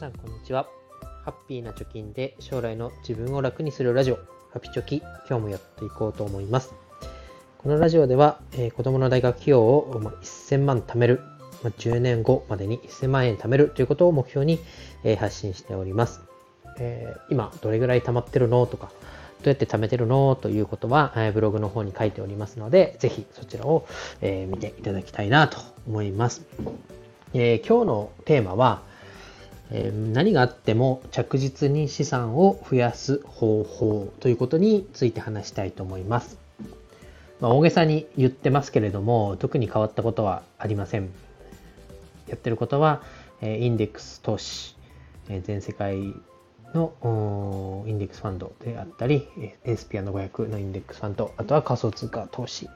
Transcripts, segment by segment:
皆さんこんにちは。ハッピーな貯金で将来の自分を楽にするラジオ。ハピチョキ今日もやっていこうと思います。このラジオでは、えー、子供の大学費用を、ま1000万貯める、ま10年後までに1000万円貯めるということを目標に、えー、発信しております、えー、今どれぐらい貯まってるの？とかどうやって貯めてるの？ということは、えブログの方に書いておりますので、ぜひそちらを、え見ていただきたいなと思います。え今日のテーマは、え何があっても着実に資産を増やす方法ということについて話したいと思います。まあ、大げさに言ってますけれども、特に変わったことはありません。やってることは、えインデックス投資、え全世界のインデックスファンドであったり、エスピアの500のインデックスファンド、あとは仮想通貨投資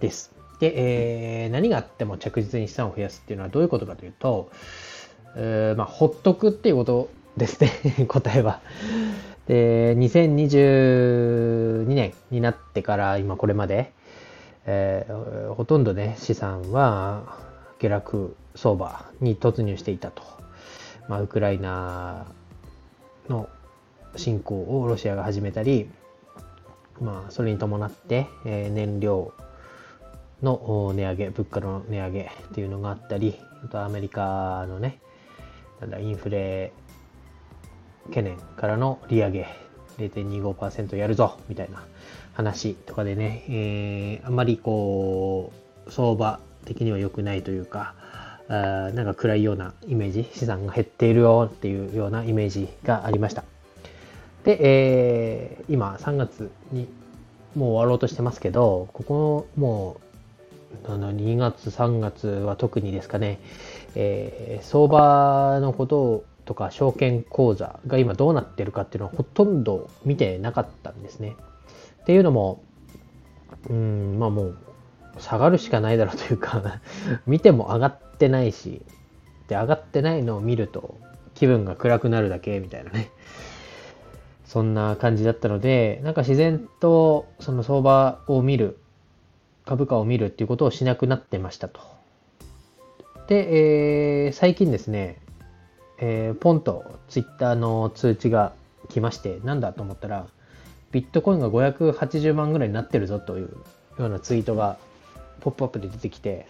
です。で、えー、何があっても着実に資産を増やすっていうのはどういうことかというと、えー、まあ、ほっとくっていうことですね、答えは。で、2022年になってから今これまで、えー、ほとんどね、資産は下落相場に突入していたと。まあ、ウクライナの侵攻をロシアが始めたり、まあ、それに伴って、えー、燃料の値上げ、物価の値上げっていうのがあったり、あとアメリカのね、なんだ、インフレ懸念からの利上げ0.25%やるぞみたいな話とかでね、えー、あんまりこう、相場的には良くないというか、あなんか暗いようなイメージ、資産が減っているよっていうようなイメージがありました。で、えー、今3月にもう終わろうとしてますけど、ここもう、2月、3月は特にですかね、えー、相場のこととか証券口座が今どうなってるかっていうのはほとんど見てなかったんですね。っていうのも、うん、まあもう下がるしかないだろうというか 見ても上がってないし、で、上がってないのを見ると気分が暗くなるだけみたいなね。そんな感じだったので、なんか自然とその相場を見る、株価を見るっていうことをしなくなってましたと。で、えー、最近ですね、えー、ポンとツイッターの通知が来まして、なんだと思ったら、ビットコインが580万ぐらいになってるぞというようなツイートがポップアップで出てきて、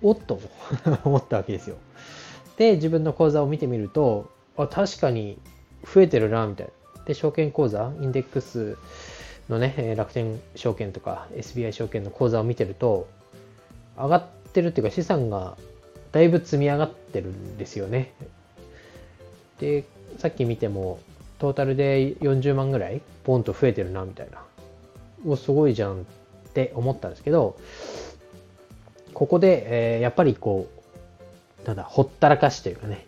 おっと 思ったわけですよ。で、自分の口座を見てみると、あ、確かに増えてるな、みたいな。で、証券口座、インデックスのね、楽天証券とか SBI 証券の口座を見てると、上がってるっていうか資産がだいぶ積み上がってるんですよね。で、さっき見ても、トータルで40万ぐらい、ポンと増えてるな、みたいな。お、すごいじゃんって思ったんですけど、ここで、えー、やっぱりこう、なんだ、ほったらかしというかね、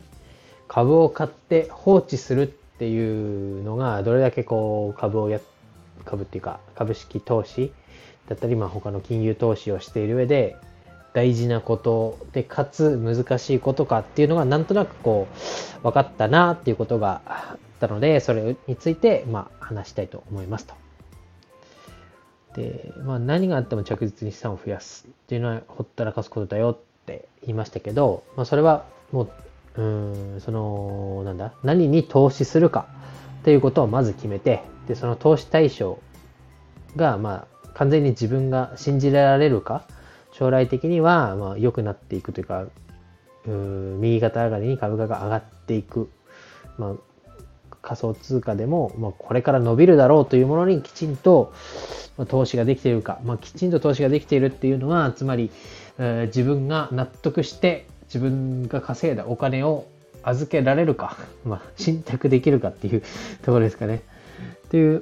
株を買って放置するっていうのが、どれだけこう、株をやって、株っていうか、株式投資だったり、まあ他の金融投資をしている上で、大事なことで、かつ難しいことかっていうのがなんとなくこう分かったなっていうことがあったので、それについてまあ話したいと思いますと。で、まあ何があっても着実に資産を増やすっていうのはほったらかすことだよって言いましたけど、まあそれはもう、うん、その、なんだ、何に投資するかっていうことをまず決めて、で、その投資対象がまあ完全に自分が信じられるか、将来的にはまあ良くなっていくというか、う右肩上がりに株価が上がっていく、まあ、仮想通貨でも、まあ、これから伸びるだろうというものにきちんとま投資ができているか、まあ、きちんと投資ができているっていうのは、つまり、えー、自分が納得して自分が稼いだお金を預けられるか、まあ、信託できるかっていうところですかね。ってい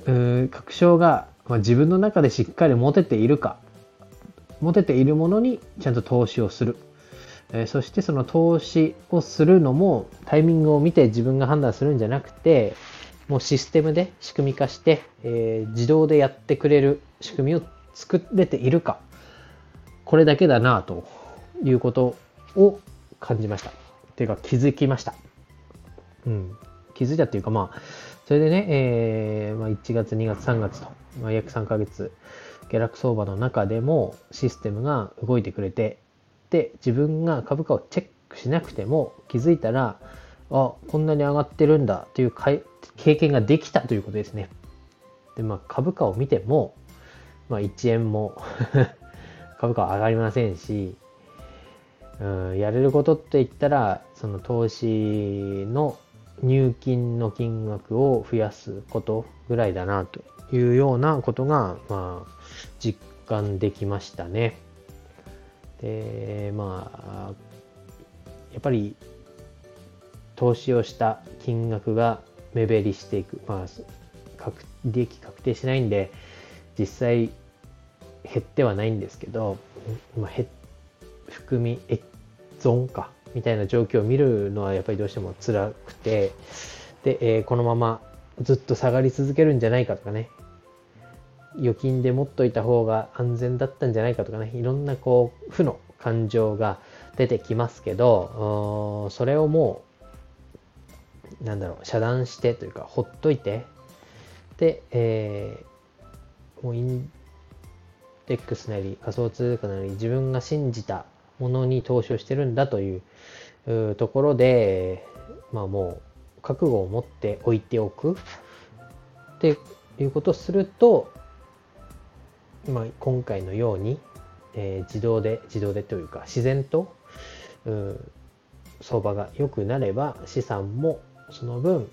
う、確証が、まあ、自分の中でしっかり持てているか持てているものにちゃんと投資をする。えー、そしてその投資をするのもタイミングを見て自分が判断するんじゃなくて、もうシステムで仕組み化して、えー、自動でやってくれる仕組みを作れているか。これだけだなということを感じました。ていうか気づきました。うん。気づいたっていうかまあ、それでね、えーまあ、1月、2月、3月と、まあ、約3ヶ月、下落相場の中でもシステムが動いてくれて、で、自分が株価をチェックしなくても気づいたら、あ、こんなに上がってるんだという経験ができたということですね。で、まあ、株価を見ても、まあ、1円も 株価は上がりませんし、うん、やれることって言ったら、その投資の入金の金額を増やすことぐらいだなというようなことが、まあ、実感できましたね。で、まあ、やっぱり投資をした金額が目減りしていく。まあ、利益確定しないんで、実際減ってはないんですけど、まあ、含み損かみたいな状況を見るのはやっぱりどうしても辛くて、で、えー、このままずっと下がり続けるんじゃないかとかね、預金で持っといた方が安全だったんじゃないかとかね、いろんなこう、負の感情が出てきますけど、それをもう、なんだろう、遮断してというか、ほっといて、で、えー、もうインデックスなり仮想通貨なり自分が信じたものに投資をしてるんだというところで、まあもう覚悟を持っておいておく。っていうことをすると、まあ、今回のように、えー、自動で自動でというか自然と相場が良くなれば資産もその分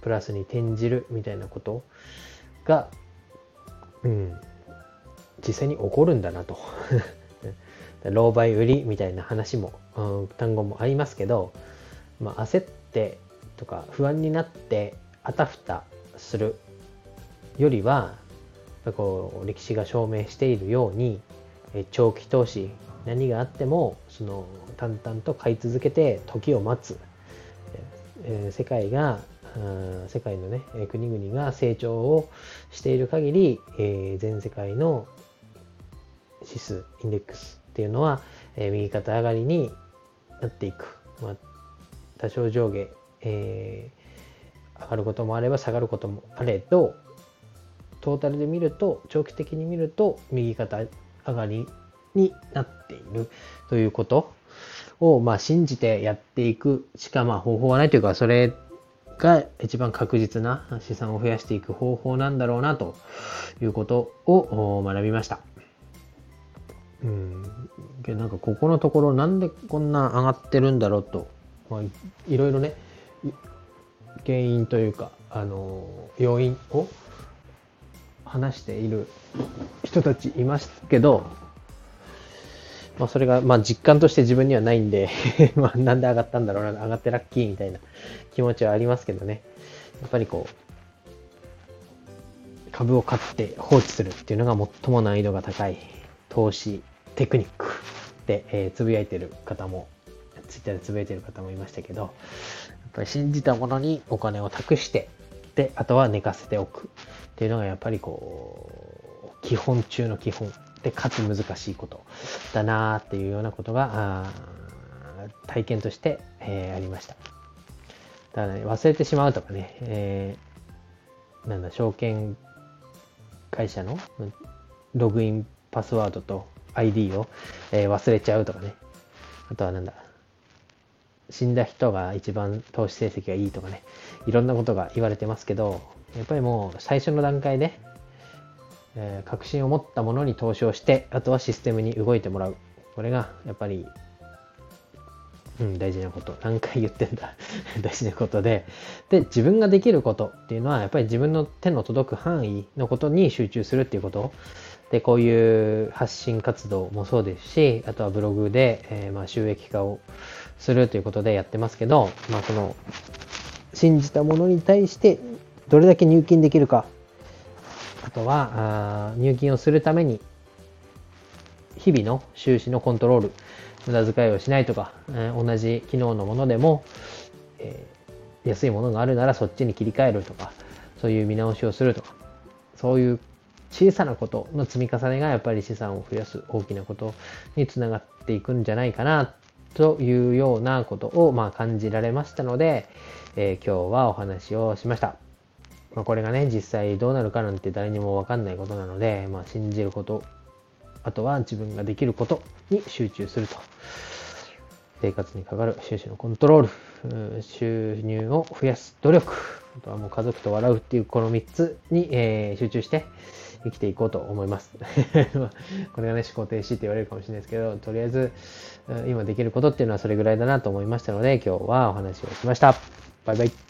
プラスに転じるみたいなことが、うん、実際に起こるんだなと。狼狽売りみたいな話も、うん、単語もありますけど、まあ、焦ってとか不安になってあたふたするよりはこう歴史が証明しているように長期投資何があってもその淡々と買い続けて時を待つ、え世界が世界のね国々が成長をしている限り、え全世界の指数インデックスっていうのは、え、右肩上がりになっていく。まあ、多少上下、えー、上がることもあれば下がることもあれど、トータルで見ると、長期的に見ると、右肩上がりになっているということを、まあ、信じてやっていくしか、まあ、方法はないというか、それが一番確実な資産を増やしていく方法なんだろうなということを学びました。うん。なんかここのところなんでこんな上がってるんだろうと、まあ、いろいろね、原因というか、あの、要因を話している人たちいますけど、まあそれが、まあ実感として自分にはないんで まあなんで上がったんだろうな、上がってラッキーみたいな気持ちはありますけどね。やっぱりこう、株を買って放置するっていうのが最も難易度が高い投資テクニックで、えー、つぶやいてる方も、ツイッターでつぶやいてる方もいましたけど、やっぱり信じたものにお金を託して、で、あとは寝かせておくっていうのがやっぱりこう、基本中の基本で、かつ難しいことだなっていうようなことが、体験として、えー、ありました。だからね、忘れてしまうとかね、えー、なんだ、証券会社のログインパスワードと ID を、えー、忘れちゃうとかね。あとはなんだ。死んだ人が一番投資成績がいいとかね。いろんなことが言われてますけど、やっぱりもう最初の段階で、えー、確信を持ったものに投資をして、あとはシステムに動いてもらう。これがやっぱり、うん、大事なこと。何回言ってんだ 大事なことで。で、自分ができることっていうのは、やっぱり自分の手の届く範囲のことに集中するっていうこと。で、こういう発信活動もそうですし、あとはブログで、えー、まあ収益化をするということでやってますけど、まあ、この、信じたものに対してどれだけ入金できるか、あとは、あ入金をするために、日々の収支のコントロール、無駄遣いをしないとか、えー、同じ機能のものでも、えー、安いものがあるならそっちに切り替えるとか、そういう見直しをするとか、そういう小さなことの積み重ねがやっぱり資産を増やす大きなことにつながっていくんじゃないかなというようなことをまあ感じられましたので、えー、今日はお話をしました。まあ、これがね、実際どうなるかなんて誰にもわかんないことなので、まあ、信じること、あとは自分ができることに集中すると生活にかかる収支のコントロール、収入を増やす努力、あとはもう家族と笑うっていうこの3つに、えー、集中して生きていこうと思います。これがね、思考停止って言われるかもしれないですけど、とりあえず今できることっていうのはそれぐらいだなと思いましたので、今日はお話をしました。バイバイ。